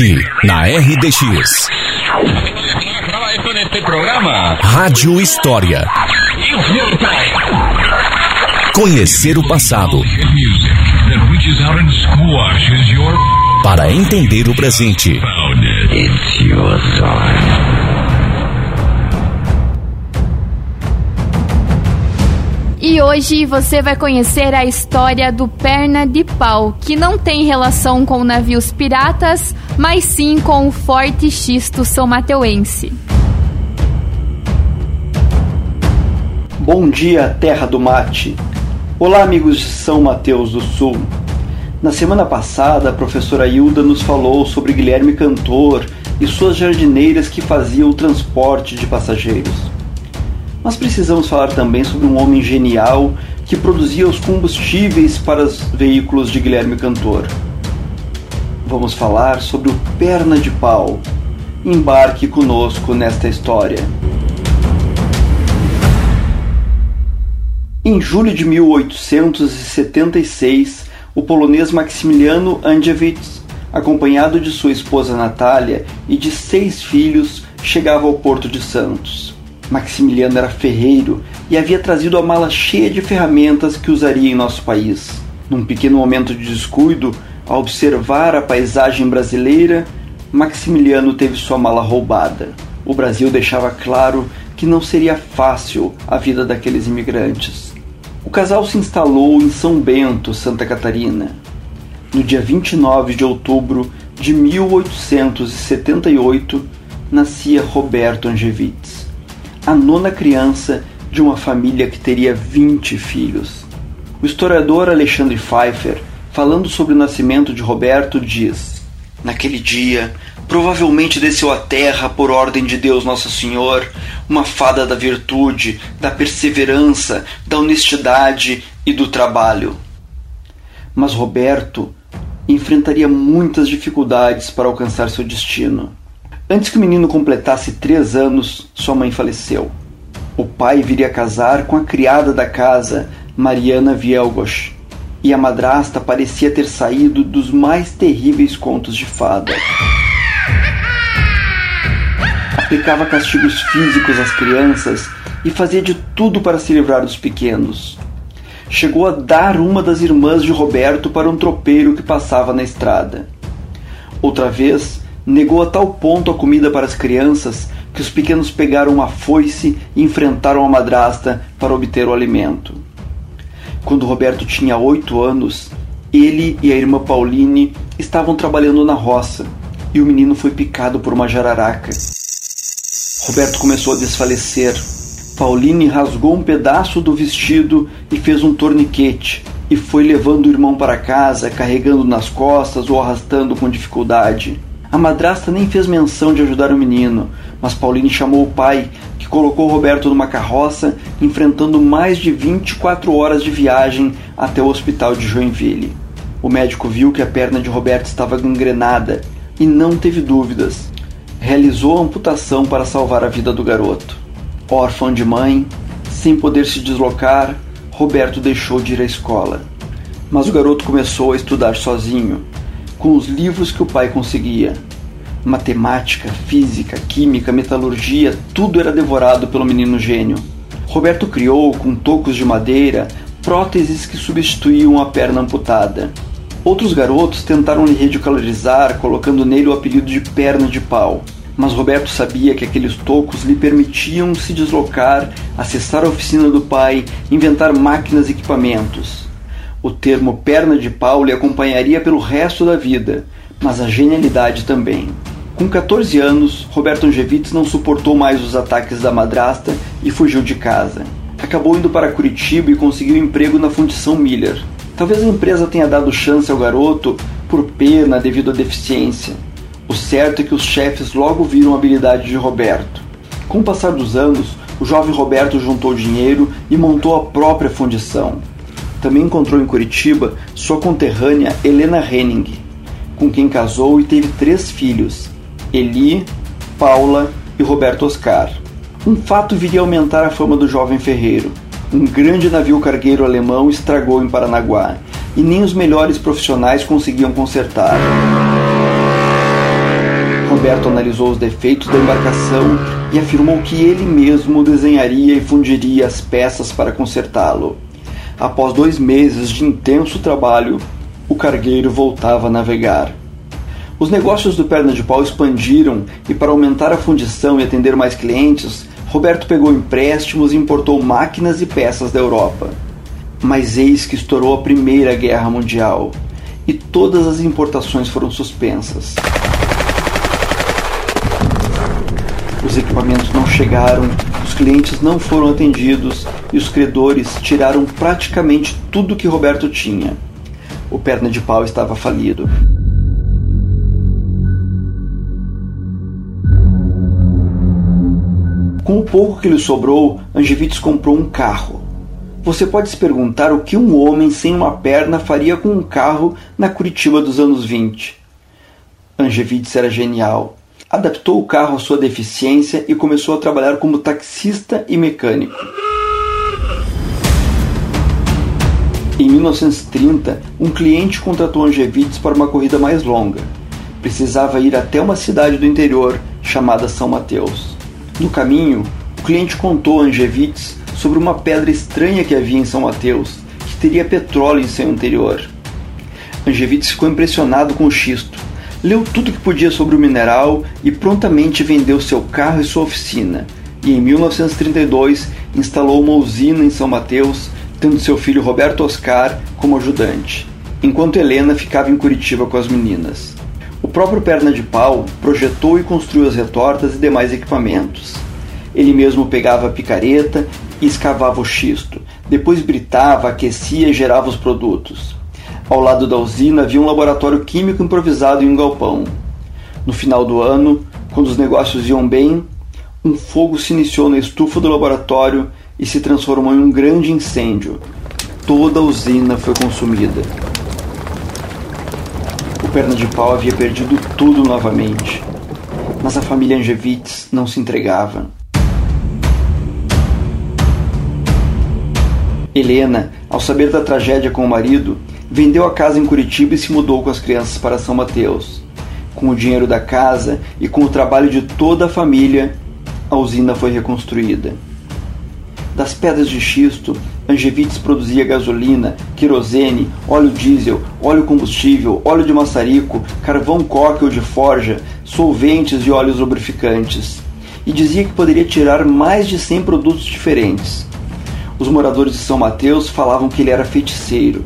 Aqui, na RDX. Rádio História. Conhecer o passado. Para entender o presente. E hoje você vai conhecer a história do Perna de Pau, que não tem relação com navios piratas, mas sim com o forte xisto são mateuense. Bom dia, terra do mate. Olá, amigos de São Mateus do Sul. Na semana passada, a professora Hilda nos falou sobre Guilherme Cantor e suas jardineiras que faziam o transporte de passageiros. Mas precisamos falar também sobre um homem genial que produzia os combustíveis para os veículos de Guilherme Cantor. Vamos falar sobre o Perna de Pau. Embarque conosco nesta história. Em julho de 1876, o polonês Maximiliano Andrzejewicz, acompanhado de sua esposa Natália e de seis filhos, chegava ao Porto de Santos. Maximiliano era ferreiro e havia trazido a mala cheia de ferramentas que usaria em nosso país. Num pequeno momento de descuido, ao observar a paisagem brasileira, Maximiliano teve sua mala roubada. O Brasil deixava claro que não seria fácil a vida daqueles imigrantes. O casal se instalou em São Bento, Santa Catarina. No dia 29 de outubro de 1878, nascia Roberto Angevitz a nona criança de uma família que teria 20 filhos. O historiador Alexandre Pfeiffer, falando sobre o nascimento de Roberto, diz: Naquele dia, provavelmente desceu à terra por ordem de Deus Nosso Senhor, uma fada da virtude, da perseverança, da honestidade e do trabalho. Mas Roberto enfrentaria muitas dificuldades para alcançar seu destino. Antes que o menino completasse três anos, sua mãe faleceu. O pai viria casar com a criada da casa, Mariana Vielgosch, e a madrasta parecia ter saído dos mais terríveis contos de fada. Aplicava castigos físicos às crianças e fazia de tudo para se livrar dos pequenos. Chegou a dar uma das irmãs de Roberto para um tropeiro que passava na estrada. Outra vez, negou a tal ponto a comida para as crianças que os pequenos pegaram uma foice e enfrentaram a madrasta para obter o alimento. Quando Roberto tinha oito anos, ele e a irmã Pauline estavam trabalhando na roça e o menino foi picado por uma jararaca. Roberto começou a desfalecer. Pauline rasgou um pedaço do vestido e fez um torniquete e foi levando o irmão para casa, carregando nas costas ou arrastando com dificuldade. A madrasta nem fez menção de ajudar o menino, mas Pauline chamou o pai, que colocou Roberto numa carroça, enfrentando mais de 24 horas de viagem até o hospital de Joinville. O médico viu que a perna de Roberto estava gangrenada e não teve dúvidas. Realizou a amputação para salvar a vida do garoto. Órfão de mãe, sem poder se deslocar, Roberto deixou de ir à escola. Mas o garoto começou a estudar sozinho com os livros que o pai conseguia. Matemática, física, química, metalurgia, tudo era devorado pelo menino gênio. Roberto criou, com tocos de madeira, próteses que substituíam a perna amputada. Outros garotos tentaram lhe ridicularizar, colocando nele o apelido de perna de pau. Mas Roberto sabia que aqueles tocos lhe permitiam se deslocar, acessar a oficina do pai, inventar máquinas e equipamentos. O termo perna de pau lhe acompanharia pelo resto da vida, mas a genialidade também. Com 14 anos, Roberto Angevitz não suportou mais os ataques da madrasta e fugiu de casa. Acabou indo para Curitiba e conseguiu emprego na Fundição Miller. Talvez a empresa tenha dado chance ao garoto por pena devido à deficiência. O certo é que os chefes logo viram a habilidade de Roberto. Com o passar dos anos, o jovem Roberto juntou dinheiro e montou a própria fundição também encontrou em Curitiba sua conterrânea Helena Henning, com quem casou e teve três filhos, Eli, Paula e Roberto Oscar. Um fato viria a aumentar a fama do jovem ferreiro. Um grande navio cargueiro alemão estragou em Paranaguá e nem os melhores profissionais conseguiam consertar. Roberto analisou os defeitos da embarcação e afirmou que ele mesmo desenharia e fundiria as peças para consertá-lo. Após dois meses de intenso trabalho, o cargueiro voltava a navegar. Os negócios do Perna de Pau expandiram e, para aumentar a fundição e atender mais clientes, Roberto pegou empréstimos e importou máquinas e peças da Europa. Mas eis que estourou a Primeira Guerra Mundial e todas as importações foram suspensas. Os equipamentos não chegaram, clientes não foram atendidos e os credores tiraram praticamente tudo que Roberto tinha. O perna de pau estava falido. Com o pouco que lhe sobrou, Angevites comprou um carro. Você pode se perguntar o que um homem sem uma perna faria com um carro na Curitiba dos anos 20. Angevites era genial. Adaptou o carro à sua deficiência e começou a trabalhar como taxista e mecânico. Em 1930, um cliente contratou Angevites para uma corrida mais longa. Precisava ir até uma cidade do interior chamada São Mateus. No caminho, o cliente contou a Angevitz sobre uma pedra estranha que havia em São Mateus, que teria petróleo em seu interior. Angevitz ficou impressionado com o xisto, leu tudo que podia sobre o mineral e prontamente vendeu seu carro e sua oficina. E em 1932 instalou uma usina em São Mateus, tendo seu filho Roberto Oscar como ajudante, enquanto Helena ficava em Curitiba com as meninas. O próprio Perna de Pau projetou e construiu as retortas e demais equipamentos. Ele mesmo pegava a picareta e escavava o xisto, depois britava, aquecia e gerava os produtos. Ao lado da usina havia um laboratório químico improvisado em um galpão. No final do ano, quando os negócios iam bem, um fogo se iniciou na estufa do laboratório e se transformou em um grande incêndio. Toda a usina foi consumida perna de pau havia perdido tudo novamente. Mas a família Angevitz não se entregava. Helena, ao saber da tragédia com o marido, vendeu a casa em Curitiba e se mudou com as crianças para São Mateus. Com o dinheiro da casa e com o trabalho de toda a família, a usina foi reconstruída. Das pedras de xisto, Angevites produzia gasolina, querosene, óleo diesel, óleo combustível, óleo de maçarico, carvão coque ou de forja, solventes e óleos lubrificantes. E dizia que poderia tirar mais de 100 produtos diferentes. Os moradores de São Mateus falavam que ele era feiticeiro.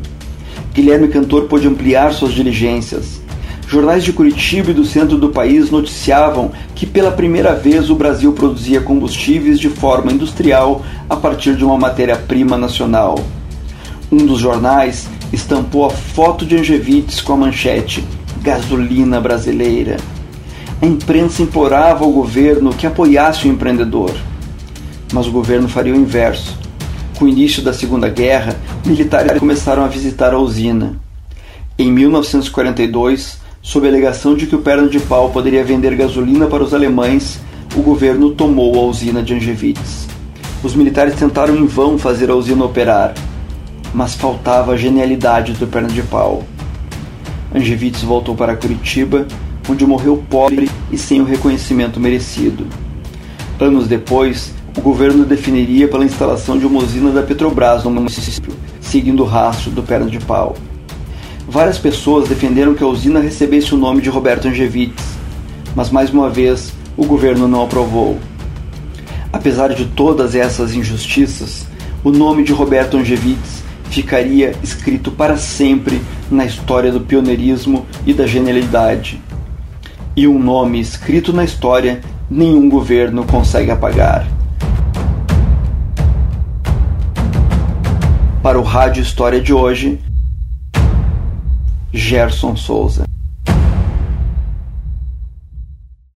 Guilherme Cantor pôde ampliar suas diligências. Jornais de Curitiba e do centro do país noticiavam que pela primeira vez o Brasil produzia combustíveis de forma industrial a partir de uma matéria-prima nacional. Um dos jornais estampou a foto de Angevites com a manchete Gasolina Brasileira. A imprensa implorava ao governo que apoiasse o empreendedor. Mas o governo faria o inverso. Com o início da Segunda Guerra, militares começaram a visitar a usina. Em 1942, sob a alegação de que o perna de pau poderia vender gasolina para os alemães, o governo tomou a usina de Angevitz. Os militares tentaram em vão fazer a usina operar, mas faltava a genialidade do perna de pau. Angevitz voltou para Curitiba, onde morreu pobre e sem o reconhecimento merecido. Anos depois, o governo definiria pela instalação de uma usina da Petrobras no município, seguindo o rastro do perna de pau. Várias pessoas defenderam que a usina recebesse o nome de Roberto Angevitz, mas mais uma vez o governo não aprovou. Apesar de todas essas injustiças, o nome de Roberto Angevitz ficaria escrito para sempre na história do pioneirismo e da genialidade. E um nome escrito na história nenhum governo consegue apagar. Para o Rádio História de hoje, Gerson Souza.